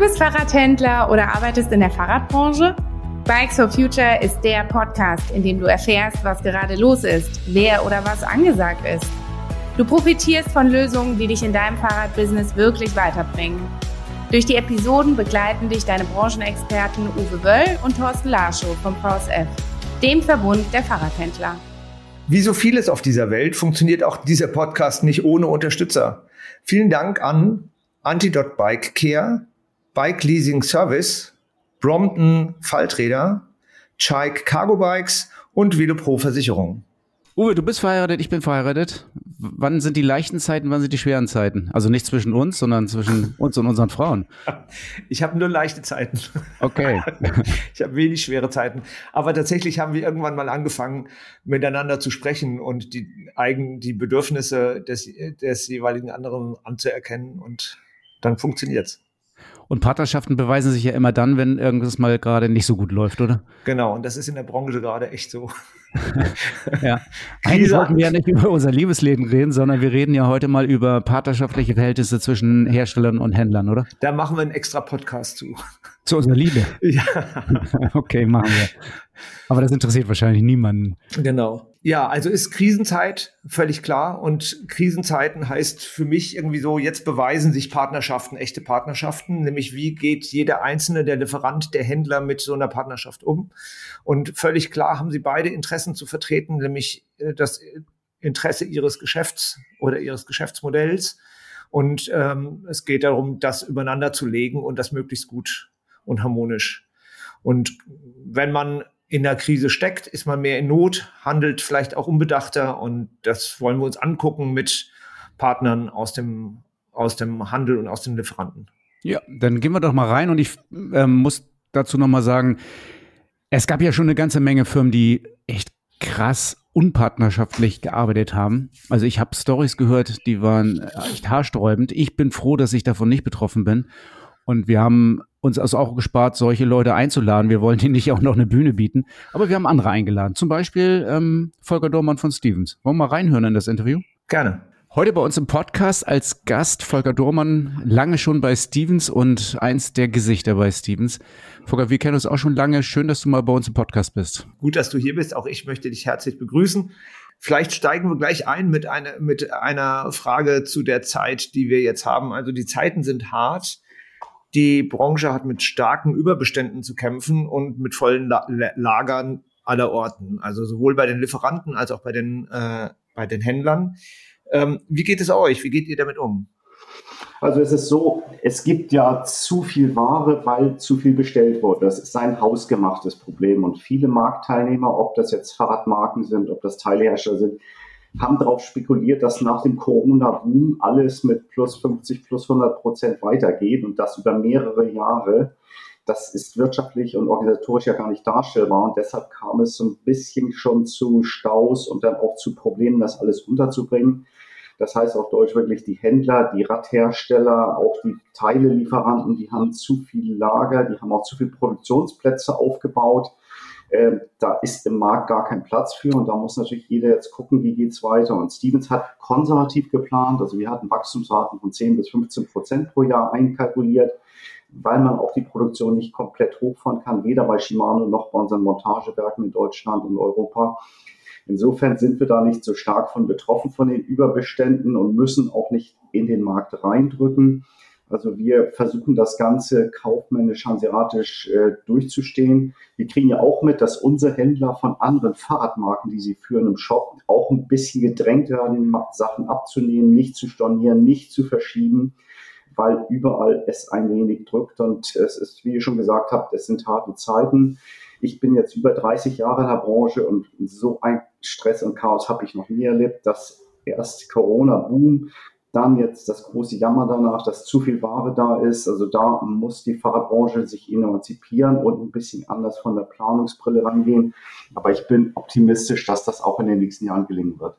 Bist Fahrradhändler oder arbeitest in der Fahrradbranche? Bikes for Future ist der Podcast, in dem du erfährst, was gerade los ist, wer oder was angesagt ist. Du profitierst von Lösungen, die dich in deinem Fahrradbusiness wirklich weiterbringen. Durch die Episoden begleiten dich deine Branchenexperten Uwe Wöll und Thorsten Larschow vom VSF, dem Verbund der Fahrradhändler. Wie so vieles auf dieser Welt funktioniert auch dieser Podcast nicht ohne Unterstützer. Vielen Dank an Antidot Bike Care, Bike Leasing Service, Brompton Falträder, Chike Cargo Bikes und Velopro Versicherung. Uwe, du bist verheiratet, ich bin verheiratet. Wann sind die leichten Zeiten, wann sind die schweren Zeiten? Also nicht zwischen uns, sondern zwischen uns und unseren Frauen. Ich habe nur leichte Zeiten. Okay. Ich habe wenig schwere Zeiten. Aber tatsächlich haben wir irgendwann mal angefangen, miteinander zu sprechen und die eigen, die Bedürfnisse des, des jeweiligen anderen anzuerkennen und dann funktioniert's. Und Partnerschaften beweisen sich ja immer dann, wenn irgendwas mal gerade nicht so gut läuft, oder? Genau, und das ist in der Branche gerade echt so. ja. Eigentlich wollten wir ja nicht über unser Liebesleben reden, sondern wir reden ja heute mal über partnerschaftliche Verhältnisse zwischen Herstellern und Händlern, oder? Da machen wir einen extra Podcast zu. Zu unserer Liebe? Ja. okay, machen wir. Aber das interessiert wahrscheinlich niemanden. Genau. Ja, also ist Krisenzeit, völlig klar. Und Krisenzeiten heißt für mich irgendwie so, jetzt beweisen sich Partnerschaften, echte Partnerschaften, nämlich wie geht jeder einzelne, der Lieferant, der Händler mit so einer Partnerschaft um. Und völlig klar haben sie beide Interessen zu vertreten, nämlich äh, das Interesse ihres Geschäfts oder ihres Geschäftsmodells. Und ähm, es geht darum, das übereinander zu legen und das möglichst gut und harmonisch. Und wenn man in der Krise steckt, ist man mehr in Not, handelt vielleicht auch unbedachter und das wollen wir uns angucken mit Partnern aus dem, aus dem Handel und aus den Lieferanten. Ja, dann gehen wir doch mal rein und ich ähm, muss dazu noch mal sagen, es gab ja schon eine ganze Menge Firmen, die echt krass unpartnerschaftlich gearbeitet haben. Also ich habe Stories gehört, die waren echt haarsträubend. Ich bin froh, dass ich davon nicht betroffen bin. Und wir haben uns also auch gespart, solche Leute einzuladen. Wir wollen ihnen nicht auch noch eine Bühne bieten. Aber wir haben andere eingeladen. Zum Beispiel ähm, Volker Dormann von Stevens. Wollen wir mal reinhören in das Interview? Gerne. Heute bei uns im Podcast als Gast Volker Dormann, lange schon bei Stevens und eins der Gesichter bei Stevens. Volker, wir kennen uns auch schon lange. Schön, dass du mal bei uns im Podcast bist. Gut, dass du hier bist. Auch ich möchte dich herzlich begrüßen. Vielleicht steigen wir gleich ein mit einer, mit einer Frage zu der Zeit, die wir jetzt haben. Also die Zeiten sind hart. Die Branche hat mit starken Überbeständen zu kämpfen und mit vollen La Lagern aller Orten. Also sowohl bei den Lieferanten als auch bei den, äh, bei den Händlern. Ähm, wie geht es euch? Wie geht ihr damit um? Also es ist so, es gibt ja zu viel Ware, weil zu viel bestellt wurde. Das ist ein hausgemachtes Problem. Und viele Marktteilnehmer, ob das jetzt Fahrradmarken sind, ob das Teilhersteller sind, haben darauf spekuliert, dass nach dem Corona-Boom alles mit plus 50, plus 100 Prozent weitergeht und das über mehrere Jahre. Das ist wirtschaftlich und organisatorisch ja gar nicht darstellbar und deshalb kam es so ein bisschen schon zu Staus und dann auch zu Problemen, das alles unterzubringen. Das heißt auf Deutsch wirklich die Händler, die Radhersteller, auch die Teilelieferanten, die haben zu viele Lager, die haben auch zu viele Produktionsplätze aufgebaut äh, da ist im Markt gar kein Platz für und da muss natürlich jeder jetzt gucken, wie geht's weiter. Und Stevens hat konservativ geplant, also wir hatten Wachstumsraten von 10 bis 15 Prozent pro Jahr einkalkuliert, weil man auch die Produktion nicht komplett hochfahren kann, weder bei Shimano noch bei unseren Montagewerken in Deutschland und Europa. Insofern sind wir da nicht so stark von betroffen von den Überbeständen und müssen auch nicht in den Markt reindrücken. Also wir versuchen das Ganze kaufmännisch, hanseatisch äh, durchzustehen. Wir kriegen ja auch mit, dass unsere Händler von anderen Fahrradmarken, die sie führen im Shop, auch ein bisschen gedrängt werden, Sachen abzunehmen, nicht zu stornieren, nicht zu verschieben, weil überall es ein wenig drückt. Und es ist, wie ihr schon gesagt habt, es sind harte Zeiten. Ich bin jetzt über 30 Jahre in der Branche und so ein Stress und Chaos habe ich noch nie erlebt, dass erst Corona-Boom dann jetzt das große Jammer danach, dass zu viel Ware da ist. Also da muss die Fahrradbranche sich emanzipieren und ein bisschen anders von der Planungsbrille rangehen. Aber ich bin optimistisch, dass das auch in den nächsten Jahren gelingen wird.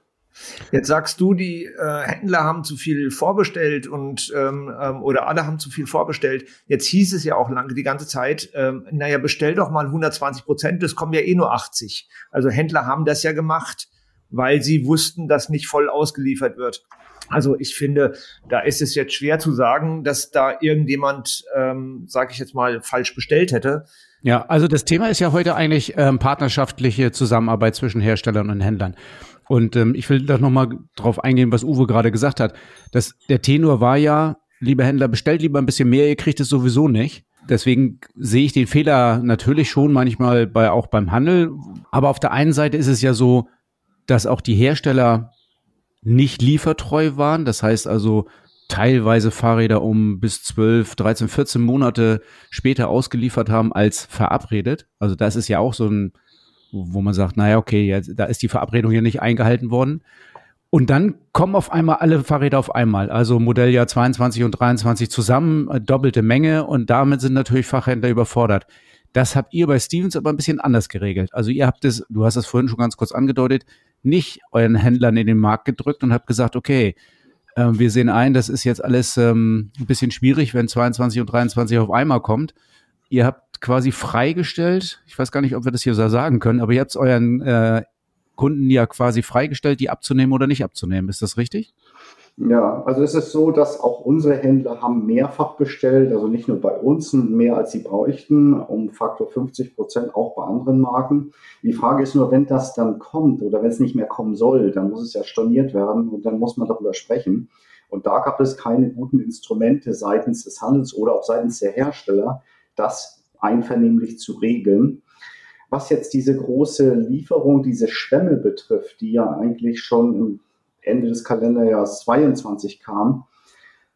Jetzt sagst du, die äh, Händler haben zu viel vorbestellt und ähm, ähm, oder alle haben zu viel vorbestellt. Jetzt hieß es ja auch lange die ganze Zeit, ähm, naja, bestell doch mal 120 Prozent, das kommen ja eh nur 80. Also Händler haben das ja gemacht, weil sie wussten, dass nicht voll ausgeliefert wird. Also ich finde, da ist es jetzt schwer zu sagen, dass da irgendjemand, ähm, sage ich jetzt mal, falsch bestellt hätte. Ja, also das Thema ist ja heute eigentlich ähm, partnerschaftliche Zusammenarbeit zwischen Herstellern und Händlern. Und ähm, ich will da nochmal drauf eingehen, was Uwe gerade gesagt hat. Das, der Tenor war ja, liebe Händler, bestellt lieber ein bisschen mehr, ihr kriegt es sowieso nicht. Deswegen sehe ich den Fehler natürlich schon manchmal bei, auch beim Handel. Aber auf der einen Seite ist es ja so, dass auch die Hersteller nicht liefertreu waren. Das heißt also teilweise Fahrräder um bis 12, 13, 14 Monate später ausgeliefert haben als verabredet. Also das ist ja auch so ein, wo man sagt, naja, okay, jetzt, da ist die Verabredung ja nicht eingehalten worden. Und dann kommen auf einmal alle Fahrräder auf einmal, also Modelljahr 22 und 23 zusammen, äh, doppelte Menge und damit sind natürlich Fachhändler überfordert. Das habt ihr bei Stevens aber ein bisschen anders geregelt. Also ihr habt es, du hast es vorhin schon ganz kurz angedeutet, nicht euren Händlern in den Markt gedrückt und habt gesagt, okay, äh, wir sehen ein, das ist jetzt alles ähm, ein bisschen schwierig, wenn 22 und 23 auf einmal kommt. Ihr habt quasi freigestellt, ich weiß gar nicht, ob wir das hier so sagen können, aber ihr habt euren äh, Kunden ja quasi freigestellt, die abzunehmen oder nicht abzunehmen. Ist das richtig? Ja, also es ist so, dass auch unsere Händler haben mehrfach bestellt, also nicht nur bei uns, mehr als sie bräuchten, um Faktor 50 Prozent auch bei anderen Marken. Die Frage ist nur, wenn das dann kommt oder wenn es nicht mehr kommen soll, dann muss es ja storniert werden und dann muss man darüber sprechen. Und da gab es keine guten Instrumente seitens des Handels oder auch seitens der Hersteller, das einvernehmlich zu regeln. Was jetzt diese große Lieferung, diese Schwämme betrifft, die ja eigentlich schon Ende des Kalenderjahres 22 kam,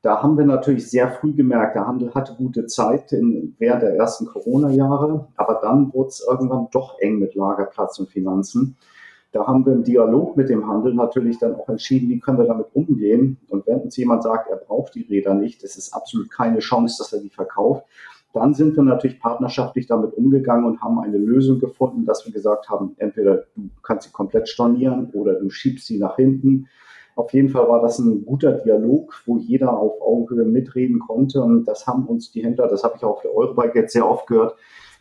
da haben wir natürlich sehr früh gemerkt, der Handel hatte gute Zeit in, während der ersten Corona-Jahre, aber dann wurde es irgendwann doch eng mit Lagerplatz und Finanzen. Da haben wir im Dialog mit dem Handel natürlich dann auch entschieden, wie können wir damit umgehen. Und wenn uns jemand sagt, er braucht die Räder nicht, das ist absolut keine Chance, dass er die verkauft, dann sind wir natürlich partnerschaftlich damit umgegangen und haben eine Lösung gefunden, dass wir gesagt haben, entweder du kannst sie komplett stornieren oder du schiebst sie nach hinten. Auf jeden Fall war das ein guter Dialog, wo jeder auf Augenhöhe mitreden konnte. Und das haben uns die Händler, das habe ich auch auf der Eurobike jetzt sehr oft gehört,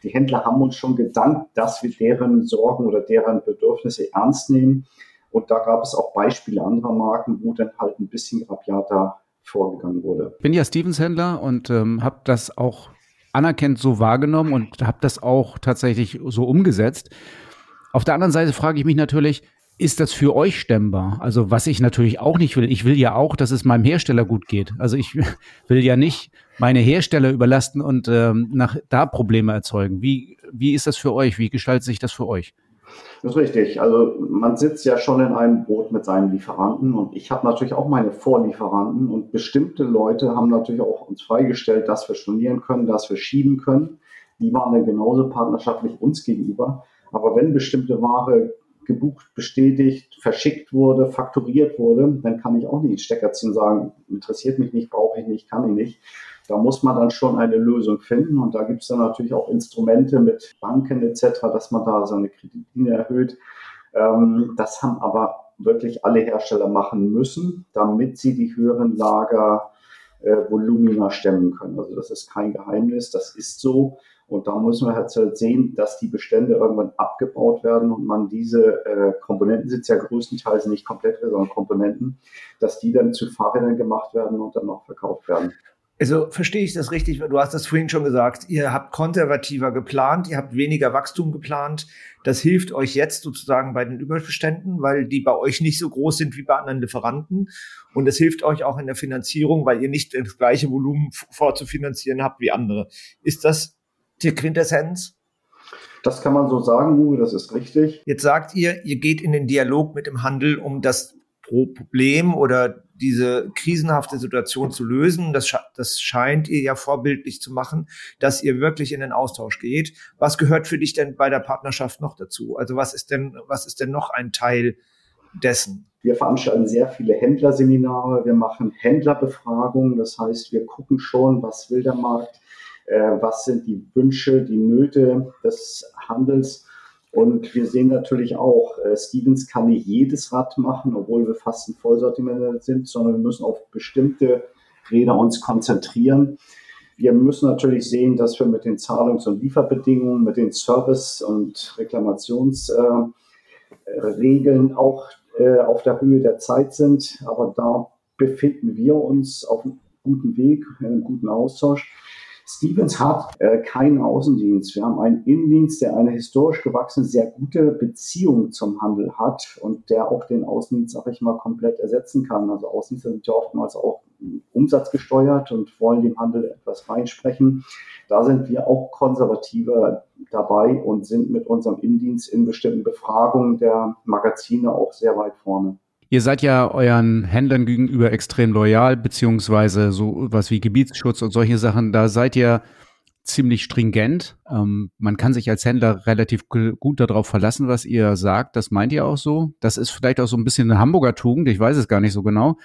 die Händler haben uns schon gedankt, dass wir deren Sorgen oder deren Bedürfnisse ernst nehmen. Und da gab es auch Beispiele anderer Marken, wo dann halt ein bisschen rabiater vorgegangen wurde. Ich bin ja Stevens-Händler und ähm, habe das auch anerkennt so wahrgenommen und habe das auch tatsächlich so umgesetzt. Auf der anderen Seite frage ich mich natürlich, ist das für euch stemmbar? Also was ich natürlich auch nicht will, ich will ja auch, dass es meinem Hersteller gut geht. Also ich will ja nicht meine Hersteller überlasten und ähm, nach da Probleme erzeugen. Wie, wie ist das für euch? Wie gestaltet sich das für euch? Das ist richtig. Also man sitzt ja schon in einem Boot mit seinen Lieferanten und ich habe natürlich auch meine Vorlieferanten und bestimmte Leute haben natürlich auch uns freigestellt, dass wir stornieren können, dass wir schieben können. Die waren dann genauso partnerschaftlich uns gegenüber. Aber wenn bestimmte Ware gebucht, bestätigt, verschickt wurde, fakturiert wurde, dann kann ich auch nicht in Stecker ziehen und sagen, interessiert mich nicht, brauche ich nicht, kann ich nicht. Da muss man dann schon eine Lösung finden und da gibt es dann natürlich auch Instrumente mit Banken etc., dass man da seine Kreditlinie erhöht. Ähm, das haben aber wirklich alle Hersteller machen müssen, damit sie die höheren Lagervolumina äh, stemmen können. Also das ist kein Geheimnis, das ist so. Und da müssen wir halt sehen, dass die Bestände irgendwann abgebaut werden und man diese äh, Komponenten sind ja größtenteils nicht komplett, sondern Komponenten, dass die dann zu Fahrrädern gemacht werden und dann noch verkauft werden. Also verstehe ich das richtig? Du hast das vorhin schon gesagt. Ihr habt konservativer geplant, ihr habt weniger Wachstum geplant. Das hilft euch jetzt sozusagen bei den Überbeständen, weil die bei euch nicht so groß sind wie bei anderen Lieferanten. Und es hilft euch auch in der Finanzierung, weil ihr nicht das gleiche Volumen vorzufinanzieren habt wie andere. Ist das die Quintessenz? Das kann man so sagen, Uwe, das ist richtig. Jetzt sagt ihr, ihr geht in den Dialog mit dem Handel, um das Problem oder diese krisenhafte Situation zu lösen. Das, das scheint ihr ja vorbildlich zu machen, dass ihr wirklich in den Austausch geht. Was gehört für dich denn bei der Partnerschaft noch dazu? Also was ist denn, was ist denn noch ein Teil dessen? Wir veranstalten sehr viele Händlerseminare, wir machen Händlerbefragungen, das heißt, wir gucken schon, was will der Markt, äh, was sind die Wünsche, die Nöte des Handels. Und wir sehen natürlich auch, äh, Stevens kann nicht jedes Rad machen, obwohl wir fast ein Vollsortiment sind, sondern wir müssen auf bestimmte Räder uns konzentrieren. Wir müssen natürlich sehen, dass wir mit den Zahlungs- und Lieferbedingungen, mit den Service- und Reklamationsregeln äh, auch äh, auf der Höhe der Zeit sind. Aber da befinden wir uns auf einem guten Weg, einem guten Austausch. Stevens hat äh, keinen Außendienst. Wir haben einen Innendienst, der eine historisch gewachsene, sehr gute Beziehung zum Handel hat und der auch den Außendienst, sag ich mal, komplett ersetzen kann. Also Außendienste sind ja oftmals auch umsatzgesteuert und wollen dem Handel etwas reinsprechen. Da sind wir auch konservativer dabei und sind mit unserem Innendienst in bestimmten Befragungen der Magazine auch sehr weit vorne. Ihr seid ja euren Händlern gegenüber extrem loyal, beziehungsweise so was wie Gebietsschutz und solche Sachen. Da seid ihr ziemlich stringent. Ähm, man kann sich als Händler relativ gut darauf verlassen, was ihr sagt. Das meint ihr auch so? Das ist vielleicht auch so ein bisschen eine Hamburger Tugend. Ich weiß es gar nicht so genau.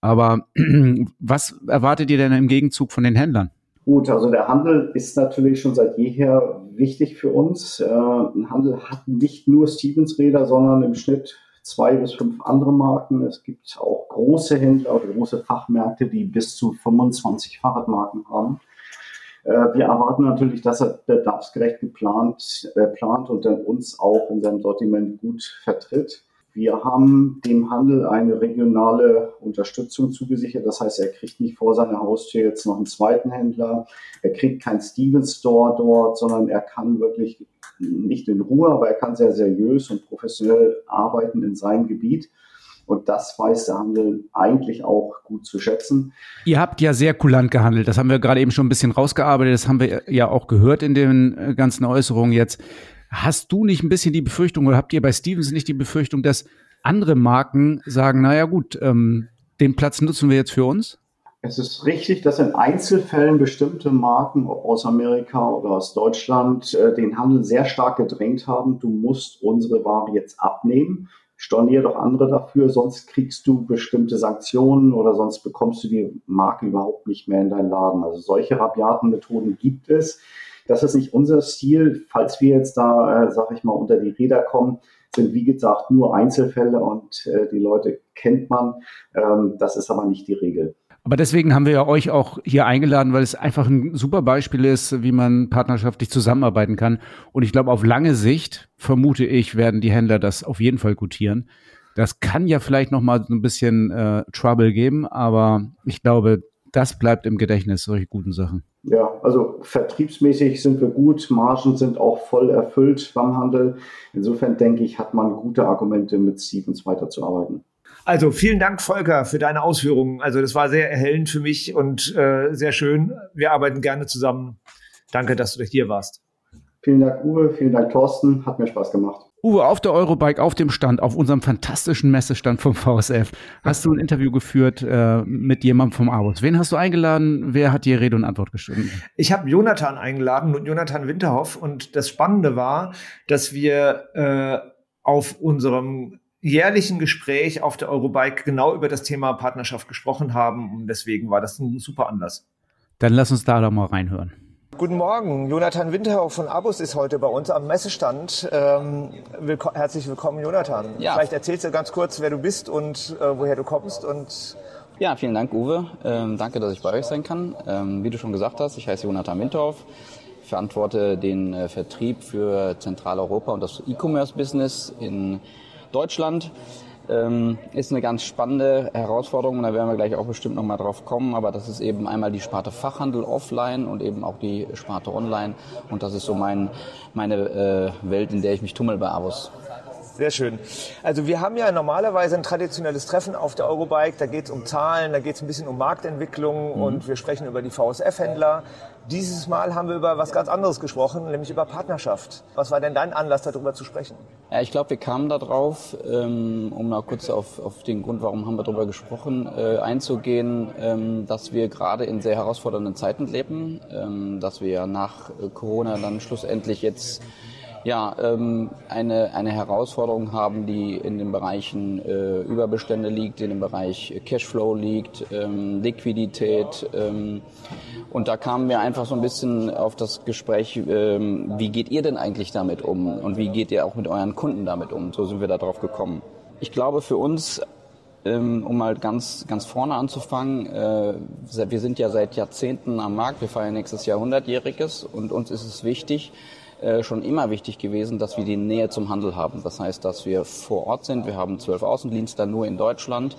Aber was erwartet ihr denn im Gegenzug von den Händlern? Gut, also der Handel ist natürlich schon seit jeher wichtig für uns. Äh, ein Handel hat nicht nur Stevens-Räder, sondern im Schnitt zwei bis fünf andere Marken. Es gibt auch große Händler oder große Fachmärkte, die bis zu 25 Fahrradmarken haben. Äh, wir erwarten natürlich, dass er bedarfsgerecht geplant äh, plant und dann uns auch in seinem Sortiment gut vertritt. Wir haben dem Handel eine regionale Unterstützung zugesichert. Das heißt, er kriegt nicht vor seiner Haustür jetzt noch einen zweiten Händler. Er kriegt kein Stevens Store dort, sondern er kann wirklich nicht in Ruhe, aber er kann sehr seriös und professionell arbeiten in seinem Gebiet. Und das weiß der Handel eigentlich auch gut zu schätzen. Ihr habt ja sehr kulant gehandelt. Das haben wir gerade eben schon ein bisschen rausgearbeitet. Das haben wir ja auch gehört in den äh, ganzen Äußerungen jetzt. Hast du nicht ein bisschen die Befürchtung oder habt ihr bei Stevens nicht die Befürchtung, dass andere Marken sagen, naja gut, ähm, den Platz nutzen wir jetzt für uns? Es ist richtig, dass in Einzelfällen bestimmte Marken aus Amerika oder aus Deutschland äh, den Handel sehr stark gedrängt haben. Du musst unsere Ware jetzt abnehmen. Stornier doch andere dafür, sonst kriegst du bestimmte Sanktionen oder sonst bekommst du die Marke überhaupt nicht mehr in deinen Laden. Also solche rabiaten Methoden gibt es. Das ist nicht unser Stil. Falls wir jetzt da, äh, sag ich mal, unter die Räder kommen, sind wie gesagt nur Einzelfälle und äh, die Leute kennt man. Ähm, das ist aber nicht die Regel. Aber deswegen haben wir ja euch auch hier eingeladen, weil es einfach ein super Beispiel ist, wie man partnerschaftlich zusammenarbeiten kann. Und ich glaube, auf lange Sicht, vermute ich, werden die Händler das auf jeden Fall gutieren. Das kann ja vielleicht noch mal so ein bisschen äh, Trouble geben, aber ich glaube, das bleibt im Gedächtnis, solche guten Sachen. Ja, also vertriebsmäßig sind wir gut, Margen sind auch voll erfüllt beim Handel. Insofern denke ich, hat man gute Argumente, mit Stevens weiterzuarbeiten. Also vielen Dank, Volker, für deine Ausführungen. Also das war sehr erhellend für mich und äh, sehr schön. Wir arbeiten gerne zusammen. Danke, dass du hier warst. Vielen Dank, Uwe. Vielen Dank, Thorsten. Hat mir Spaß gemacht. Uwe, auf der Eurobike, auf dem Stand, auf unserem fantastischen Messestand vom VSF, hast du ein Interview geführt äh, mit jemandem vom Abus. Wen hast du eingeladen? Wer hat dir Rede und Antwort geschrieben? Ich habe Jonathan eingeladen, Jonathan Winterhoff. Und das Spannende war, dass wir äh, auf unserem jährlichen Gespräch auf der Eurobike genau über das Thema Partnerschaft gesprochen haben. Und deswegen war das ein super Anlass. Dann lass uns da doch mal reinhören. Guten Morgen, Jonathan Winterhoff von Abus ist heute bei uns am Messestand. Ähm, willko herzlich willkommen, Jonathan. Ja. Vielleicht erzählst du ganz kurz, wer du bist und äh, woher du kommst und ja, vielen Dank, Uwe. Ähm, danke, dass ich bei euch sein kann. Ähm, wie du schon gesagt hast, ich heiße Jonathan Winterhoff, verantworte den äh, Vertrieb für Zentraleuropa und das E-Commerce-Business in Deutschland. Ähm, ist eine ganz spannende Herausforderung und da werden wir gleich auch bestimmt nochmal drauf kommen, aber das ist eben einmal die Sparte Fachhandel offline und eben auch die Sparte online und das ist so mein, meine äh, Welt, in der ich mich tummel bei Avos. Sehr schön. Also wir haben ja normalerweise ein traditionelles Treffen auf der Eurobike. Da geht es um Zahlen, da geht es ein bisschen um Marktentwicklung mhm. und wir sprechen über die VSF-Händler. Dieses Mal haben wir über was ganz anderes gesprochen, nämlich über Partnerschaft. Was war denn dein Anlass, darüber zu sprechen? Ja, ich glaube, wir kamen darauf, ähm, um mal kurz auf, auf den Grund, warum haben wir darüber gesprochen, äh, einzugehen, ähm, dass wir gerade in sehr herausfordernden Zeiten leben, ähm, dass wir nach Corona dann schlussendlich jetzt ja, ähm, eine, eine Herausforderung haben, die in den Bereichen äh, Überbestände liegt, in dem Bereich Cashflow liegt, ähm, Liquidität. Ähm, und da kamen wir einfach so ein bisschen auf das Gespräch, ähm, wie geht ihr denn eigentlich damit um und wie geht ihr auch mit euren Kunden damit um? So sind wir da drauf gekommen. Ich glaube, für uns ähm, um mal ganz, ganz vorne anzufangen, äh, wir sind ja seit Jahrzehnten am Markt, wir feiern nächstes Jahr 100-jähriges und uns ist es wichtig, äh, schon immer wichtig gewesen, dass wir die Nähe zum Handel haben. Das heißt, dass wir vor Ort sind. Wir haben zwölf Außendienste nur in Deutschland,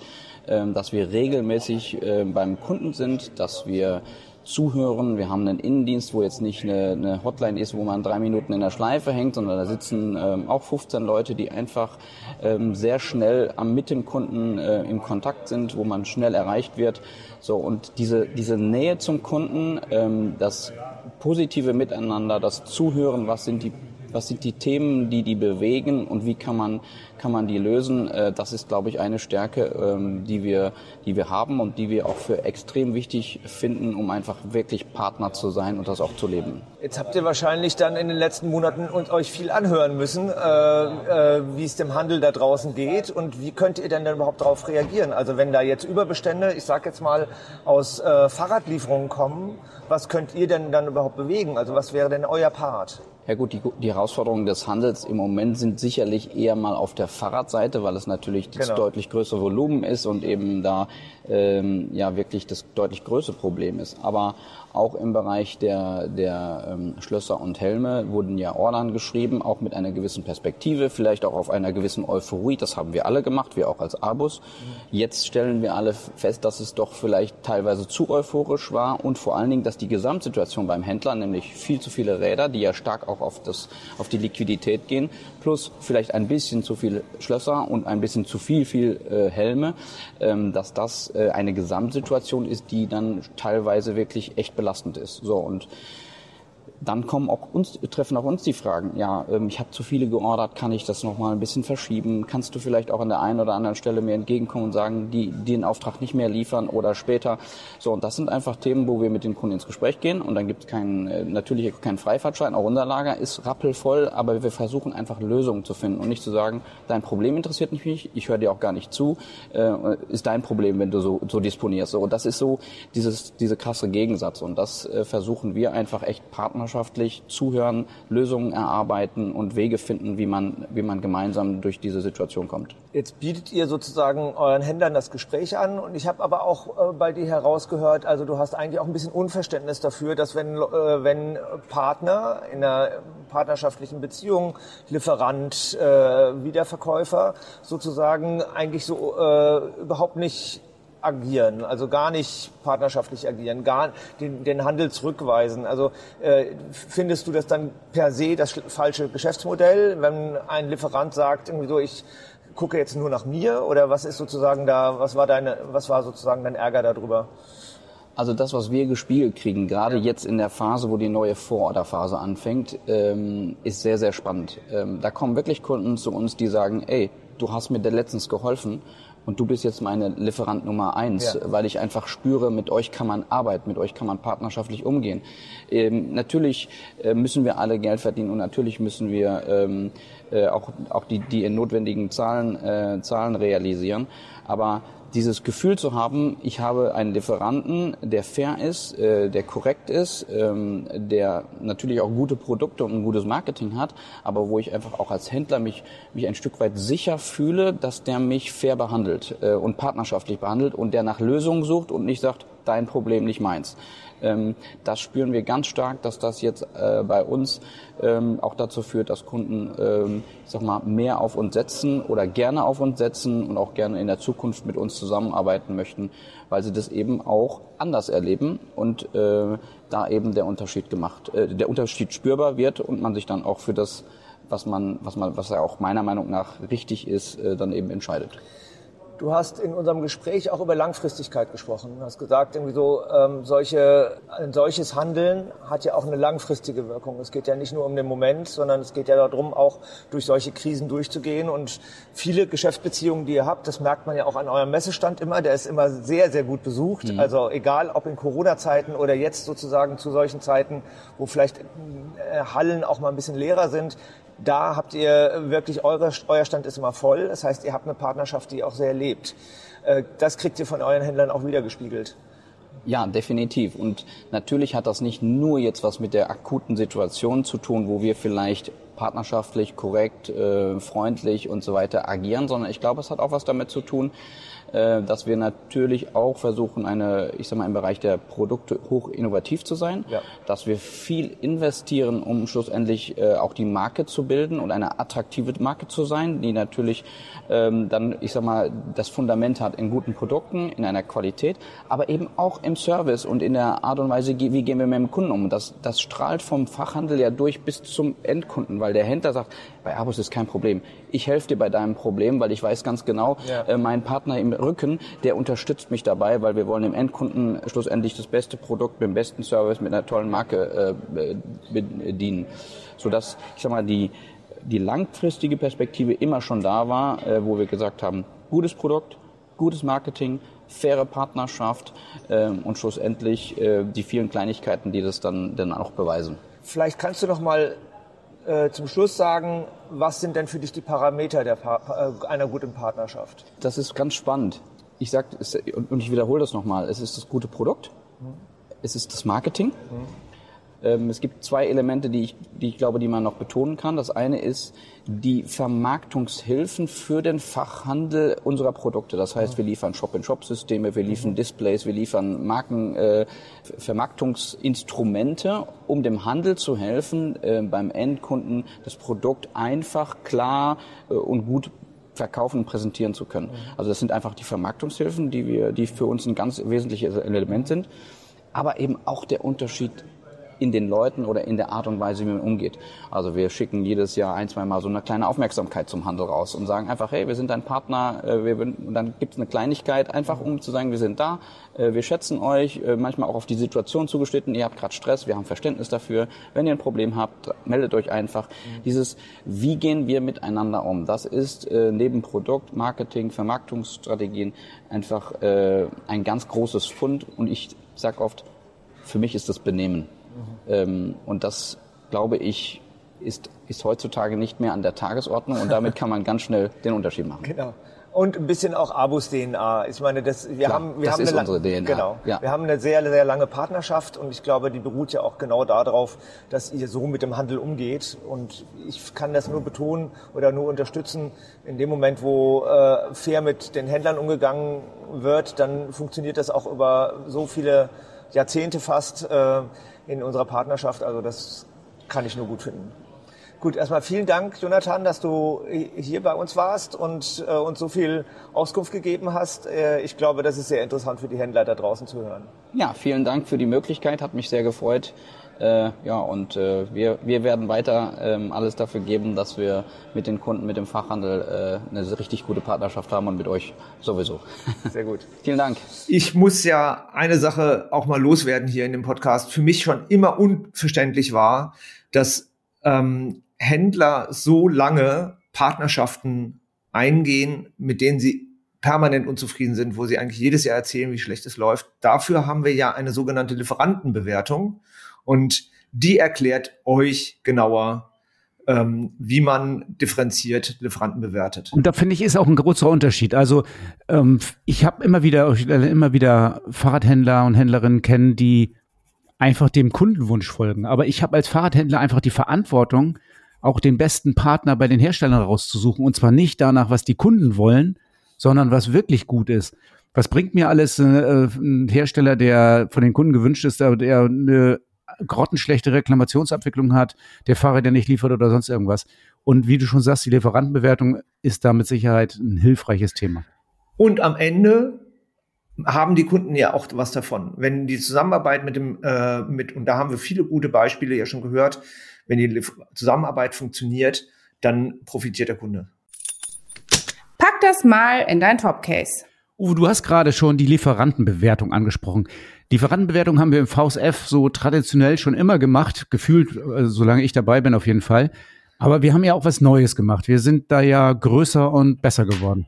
ähm, dass wir regelmäßig äh, beim Kunden sind, dass wir zuhören. Wir haben einen Innendienst, wo jetzt nicht eine, eine Hotline ist, wo man drei Minuten in der Schleife hängt, sondern da sitzen ähm, auch 15 Leute, die einfach ähm, sehr schnell am mit dem Kunden äh, im Kontakt sind, wo man schnell erreicht wird. So und diese diese Nähe zum Kunden, ähm, das positive Miteinander, das Zuhören, was sind die was sind die Themen, die die bewegen und wie kann man kann man die lösen? Äh, das ist, glaube ich, eine Stärke, ähm, die wir die wir haben und die wir auch für extrem wichtig finden, um einfach wirklich Partner zu sein und das auch zu leben. Jetzt habt ihr wahrscheinlich dann in den letzten Monaten und euch viel anhören müssen, äh, äh, wie es dem Handel da draußen geht und wie könnt ihr denn dann überhaupt darauf reagieren? Also wenn da jetzt Überbestände, ich sage jetzt mal aus Fahrradlieferungen kommen, was könnt ihr denn dann überhaupt bewegen? Also was wäre denn euer Part? Ja gut, die, die Herausforderungen des Handels im Moment sind sicherlich eher mal auf der Fahrradseite, weil es natürlich das genau. deutlich größere Volumen ist und eben da ähm, ja wirklich das deutlich größere Problem ist. Aber auch im Bereich der, der ähm, Schlösser und Helme wurden ja Ordern geschrieben, auch mit einer gewissen Perspektive, vielleicht auch auf einer gewissen Euphorie. Das haben wir alle gemacht, wir auch als Abus. Jetzt stellen wir alle fest, dass es doch vielleicht teilweise zu euphorisch war und vor allen Dingen, dass die Gesamtsituation beim Händler, nämlich viel zu viele Räder, die ja stark auch auf, das, auf die Liquidität gehen, plus vielleicht ein bisschen zu viele Schlösser und ein bisschen zu viel, viel äh, Helme, ähm, dass das äh, eine Gesamtsituation ist, die dann teilweise wirklich echt belastend ist. So und dann kommen auch uns, treffen auch uns die Fragen. Ja, ähm, ich habe zu viele geordert, kann ich das nochmal ein bisschen verschieben? Kannst du vielleicht auch an der einen oder anderen Stelle mir entgegenkommen und sagen, die, den Auftrag nicht mehr liefern oder später? So, und das sind einfach Themen, wo wir mit den Kunden ins Gespräch gehen und dann gibt es keinen, äh, natürlich keinen Freifahrtschein, auch unser Lager ist rappelvoll, aber wir versuchen einfach Lösungen zu finden und nicht zu sagen, dein Problem interessiert mich ich höre dir auch gar nicht zu, äh, ist dein Problem, wenn du so, so disponierst. So, und das ist so dieses, diese krasse Gegensatz und das äh, versuchen wir einfach echt Partner partnerschaftlich zuhören, Lösungen erarbeiten und Wege finden, wie man, wie man gemeinsam durch diese Situation kommt. Jetzt bietet ihr sozusagen euren Händlern das Gespräch an und ich habe aber auch äh, bei dir herausgehört, also du hast eigentlich auch ein bisschen Unverständnis dafür, dass wenn, äh, wenn Partner in einer partnerschaftlichen Beziehung, Lieferant, äh, Wiederverkäufer sozusagen eigentlich so überhaupt nicht agieren, also gar nicht partnerschaftlich agieren, gar den, den Handel zurückweisen. Also äh, findest du das dann per se das falsche Geschäftsmodell, wenn ein Lieferant sagt, irgendwie so, ich gucke jetzt nur nach mir oder was ist sozusagen da, was war deine, was war sozusagen dein Ärger darüber? Also das, was wir gespiegelt kriegen, gerade ja. jetzt in der Phase, wo die neue Vororderphase anfängt, ähm, ist sehr, sehr spannend. Ähm, da kommen wirklich Kunden zu uns, die sagen, ey, du hast mir letztens geholfen und du bist jetzt meine Lieferant Nummer eins, ja. weil ich einfach spüre, mit euch kann man arbeiten, mit euch kann man partnerschaftlich umgehen. Ähm, natürlich äh, müssen wir alle Geld verdienen und natürlich müssen wir ähm, äh, auch, auch die, die notwendigen Zahlen, äh, Zahlen realisieren. Aber dieses Gefühl zu haben, ich habe einen Lieferanten, der fair ist, äh, der korrekt ist, ähm, der natürlich auch gute Produkte und ein gutes Marketing hat, aber wo ich einfach auch als Händler mich, mich ein Stück weit sicher fühle, dass der mich fair behandelt äh, und partnerschaftlich behandelt und der nach Lösungen sucht und nicht sagt, dein Problem, nicht meins. Ähm, das spüren wir ganz stark, dass das jetzt äh, bei uns ähm, auch dazu führt, dass Kunden, ähm, ich sag mal, mehr auf uns setzen oder gerne auf uns setzen und auch gerne in der Zukunft mit uns zusammenarbeiten möchten, weil sie das eben auch anders erleben und äh, da eben der Unterschied gemacht, äh, der Unterschied spürbar wird und man sich dann auch für das was man, was man, was ja auch meiner Meinung nach richtig ist, äh, dann eben entscheidet. Du hast in unserem Gespräch auch über Langfristigkeit gesprochen. Du hast gesagt, irgendwie so, ähm, solche, ein solches Handeln hat ja auch eine langfristige Wirkung. Es geht ja nicht nur um den Moment, sondern es geht ja darum, auch durch solche Krisen durchzugehen. Und viele Geschäftsbeziehungen, die ihr habt, das merkt man ja auch an eurem Messestand immer, der ist immer sehr, sehr gut besucht. Mhm. Also egal, ob in Corona-Zeiten oder jetzt sozusagen zu solchen Zeiten, wo vielleicht äh, Hallen auch mal ein bisschen leerer sind, da habt ihr wirklich, eure, euer Stand ist immer voll. Das heißt, ihr habt eine Partnerschaft, die auch sehr lebt. Äh, das kriegt ihr von euren Händlern auch wieder gespiegelt. Ja, definitiv. Und natürlich hat das nicht nur jetzt was mit der akuten Situation zu tun, wo wir vielleicht partnerschaftlich, korrekt, äh, freundlich und so weiter agieren, sondern ich glaube, es hat auch was damit zu tun, äh, dass wir natürlich auch versuchen, eine, ich sag mal, im Bereich der Produkte hoch innovativ zu sein, ja. dass wir viel investieren, um schlussendlich äh, auch die Marke zu bilden und eine attraktive Marke zu sein, die natürlich ähm, dann, ich sag mal, das Fundament hat in guten Produkten, in einer Qualität, aber eben auch im Service und in der Art und Weise, wie gehen wir mit dem Kunden um. Das, das strahlt vom Fachhandel ja durch bis zum Endkunden, weil der Händler sagt, bei Abos ist kein Problem. Ich helfe dir bei deinem Problem, weil ich weiß ganz genau, ja. äh, mein Partner im Rücken, der unterstützt mich dabei, weil wir wollen dem Endkunden schlussendlich das beste Produkt mit dem besten Service, mit einer tollen Marke äh, bedienen. Sodass, ich sag mal, die, die langfristige Perspektive immer schon da war, äh, wo wir gesagt haben, gutes Produkt, gutes Marketing, faire Partnerschaft äh, und schlussendlich äh, die vielen Kleinigkeiten, die das dann, dann auch beweisen. Vielleicht kannst du noch mal äh, zum Schluss sagen, was sind denn für dich die Parameter der pa äh, einer guten Partnerschaft? Das ist ganz spannend. Ich sag und ich wiederhole das nochmal. Es ist das gute Produkt, mhm. es ist das Marketing, mhm. Ähm, es gibt zwei Elemente, die ich, die ich glaube, die man noch betonen kann. Das eine ist die Vermarktungshilfen für den Fachhandel unserer Produkte. Das heißt, wir liefern Shop-in-Shop-Systeme, wir liefern Displays, wir liefern Marken, äh, Vermarktungsinstrumente, um dem Handel zu helfen, äh, beim Endkunden das Produkt einfach, klar äh, und gut verkaufen und präsentieren zu können. Also das sind einfach die Vermarktungshilfen, die wir, die für uns ein ganz wesentliches Element sind. Aber eben auch der Unterschied in den Leuten oder in der Art und Weise, wie man umgeht. Also wir schicken jedes Jahr ein, zwei Mal so eine kleine Aufmerksamkeit zum Handel raus und sagen einfach, hey, wir sind dein Partner, äh, wir, und dann gibt es eine Kleinigkeit, einfach um zu sagen, wir sind da, äh, wir schätzen euch, äh, manchmal auch auf die Situation zugeschnitten, ihr habt gerade Stress, wir haben Verständnis dafür. Wenn ihr ein Problem habt, meldet euch einfach. Mhm. Dieses, wie gehen wir miteinander um? Das ist neben Produkt, Marketing, Vermarktungsstrategien einfach ein ganz großes Fund und ich sag oft, für mich ist das Benehmen. Ähm, und das, glaube ich, ist, ist heutzutage nicht mehr an der Tagesordnung und damit kann man ganz schnell den Unterschied machen. Genau. Und ein bisschen auch Abus DNA. Ich meine, das, wir Klar, haben, wir das haben eine, unsere DNA. Genau. Ja. Wir haben eine sehr, sehr lange Partnerschaft und ich glaube, die beruht ja auch genau darauf, dass ihr so mit dem Handel umgeht. Und ich kann das nur betonen oder nur unterstützen. In dem Moment, wo äh, fair mit den Händlern umgegangen wird, dann funktioniert das auch über so viele Jahrzehnte fast. Äh, in unserer Partnerschaft. Also das kann ich nur gut finden. Gut, erstmal vielen Dank, Jonathan, dass du hier bei uns warst und äh, uns so viel Auskunft gegeben hast. Äh, ich glaube, das ist sehr interessant für die Händler da draußen zu hören. Ja, vielen Dank für die Möglichkeit, hat mich sehr gefreut. Äh, ja, und äh, wir, wir werden weiter ähm, alles dafür geben, dass wir mit den Kunden, mit dem Fachhandel äh, eine richtig gute Partnerschaft haben und mit euch sowieso. Sehr gut. Vielen Dank. Ich muss ja eine Sache auch mal loswerden hier in dem Podcast. Für mich schon immer unverständlich war, dass ähm, Händler so lange Partnerschaften eingehen, mit denen sie permanent unzufrieden sind, wo sie eigentlich jedes Jahr erzählen, wie schlecht es läuft. Dafür haben wir ja eine sogenannte Lieferantenbewertung. Und die erklärt euch genauer, ähm, wie man differenziert Lieferanten bewertet. Und da finde ich ist auch ein großer Unterschied. Also ähm, ich habe immer wieder immer wieder Fahrradhändler und Händlerinnen kennen, die einfach dem Kundenwunsch folgen. Aber ich habe als Fahrradhändler einfach die Verantwortung, auch den besten Partner bei den Herstellern rauszusuchen. Und zwar nicht danach, was die Kunden wollen, sondern was wirklich gut ist. Was bringt mir alles äh, ein Hersteller, der von den Kunden gewünscht ist, der eine grottenschlechte Reklamationsabwicklung hat, der Fahrer, der nicht liefert oder sonst irgendwas. Und wie du schon sagst, die Lieferantenbewertung ist da mit Sicherheit ein hilfreiches Thema. Und am Ende haben die Kunden ja auch was davon. Wenn die Zusammenarbeit mit dem, äh, mit, und da haben wir viele gute Beispiele ja schon gehört, wenn die Zusammenarbeit funktioniert, dann profitiert der Kunde. Pack das mal in dein Top-Case. Uwe, du hast gerade schon die Lieferantenbewertung angesprochen. Lieferantenbewertung haben wir im VSF so traditionell schon immer gemacht, gefühlt, äh, solange ich dabei bin auf jeden Fall. Aber wir haben ja auch was Neues gemacht. Wir sind da ja größer und besser geworden.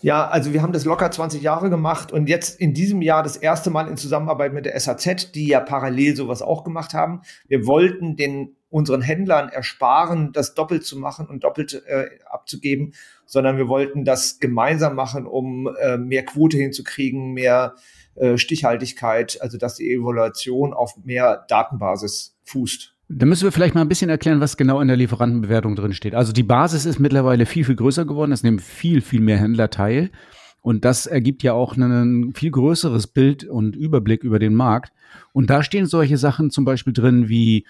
Ja, also wir haben das locker 20 Jahre gemacht und jetzt in diesem Jahr das erste Mal in Zusammenarbeit mit der SAZ, die ja parallel sowas auch gemacht haben. Wir wollten den unseren Händlern ersparen, das doppelt zu machen und doppelt äh, abzugeben, sondern wir wollten das gemeinsam machen, um äh, mehr Quote hinzukriegen, mehr äh, Stichhaltigkeit, also dass die Evaluation auf mehr Datenbasis fußt. Da müssen wir vielleicht mal ein bisschen erklären, was genau in der Lieferantenbewertung drin steht. Also die Basis ist mittlerweile viel, viel größer geworden. Es nehmen viel, viel mehr Händler teil. Und das ergibt ja auch ein viel größeres Bild und Überblick über den Markt. Und da stehen solche Sachen zum Beispiel drin wie,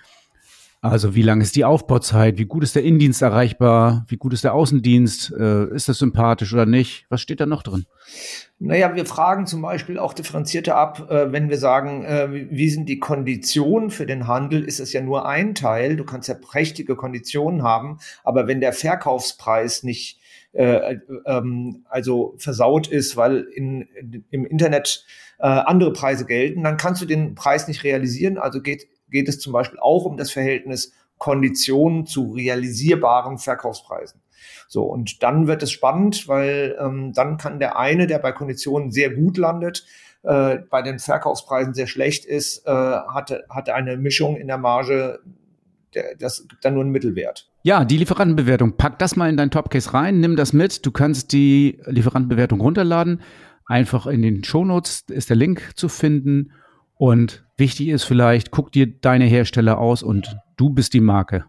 also wie lang ist die Aufbauzeit, wie gut ist der Innendienst erreichbar, wie gut ist der Außendienst, äh, ist das sympathisch oder nicht? Was steht da noch drin? Naja, wir fragen zum Beispiel auch differenzierter ab, äh, wenn wir sagen, äh, wie sind die Konditionen für den Handel, ist es ja nur ein Teil. Du kannst ja prächtige Konditionen haben, aber wenn der Verkaufspreis nicht äh, ähm, also versaut ist, weil in, im Internet äh, andere Preise gelten, dann kannst du den Preis nicht realisieren. Also geht, geht es zum Beispiel auch um das Verhältnis Konditionen zu realisierbaren Verkaufspreisen. So, und dann wird es spannend, weil ähm, dann kann der eine, der bei Konditionen sehr gut landet, äh, bei den Verkaufspreisen sehr schlecht ist, äh, hatte, hatte eine Mischung in der Marge, der, das gibt dann nur einen Mittelwert. Ja, die Lieferantenbewertung. Pack das mal in dein Topcase rein, nimm das mit. Du kannst die Lieferantenbewertung runterladen. Einfach in den Shownotes ist der Link zu finden. Und wichtig ist vielleicht, guck dir deine Hersteller aus und du bist die Marke.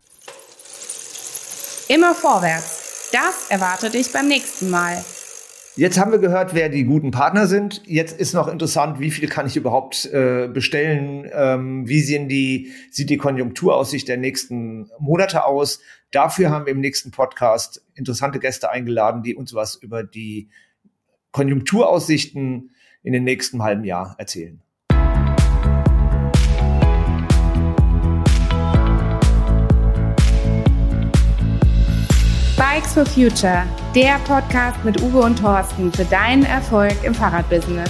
Immer vorwärts. Das erwartet dich beim nächsten Mal. Jetzt haben wir gehört, wer die guten Partner sind. Jetzt ist noch interessant, wie viel kann ich überhaupt äh, bestellen? Ähm, wie sehen die, sieht die Konjunkturaussicht der nächsten Monate aus? Dafür haben wir im nächsten Podcast interessante Gäste eingeladen, die uns was über die Konjunkturaussichten in den nächsten halben Jahr erzählen. Bikes for Future, der Podcast mit Uwe und Thorsten für deinen Erfolg im Fahrradbusiness.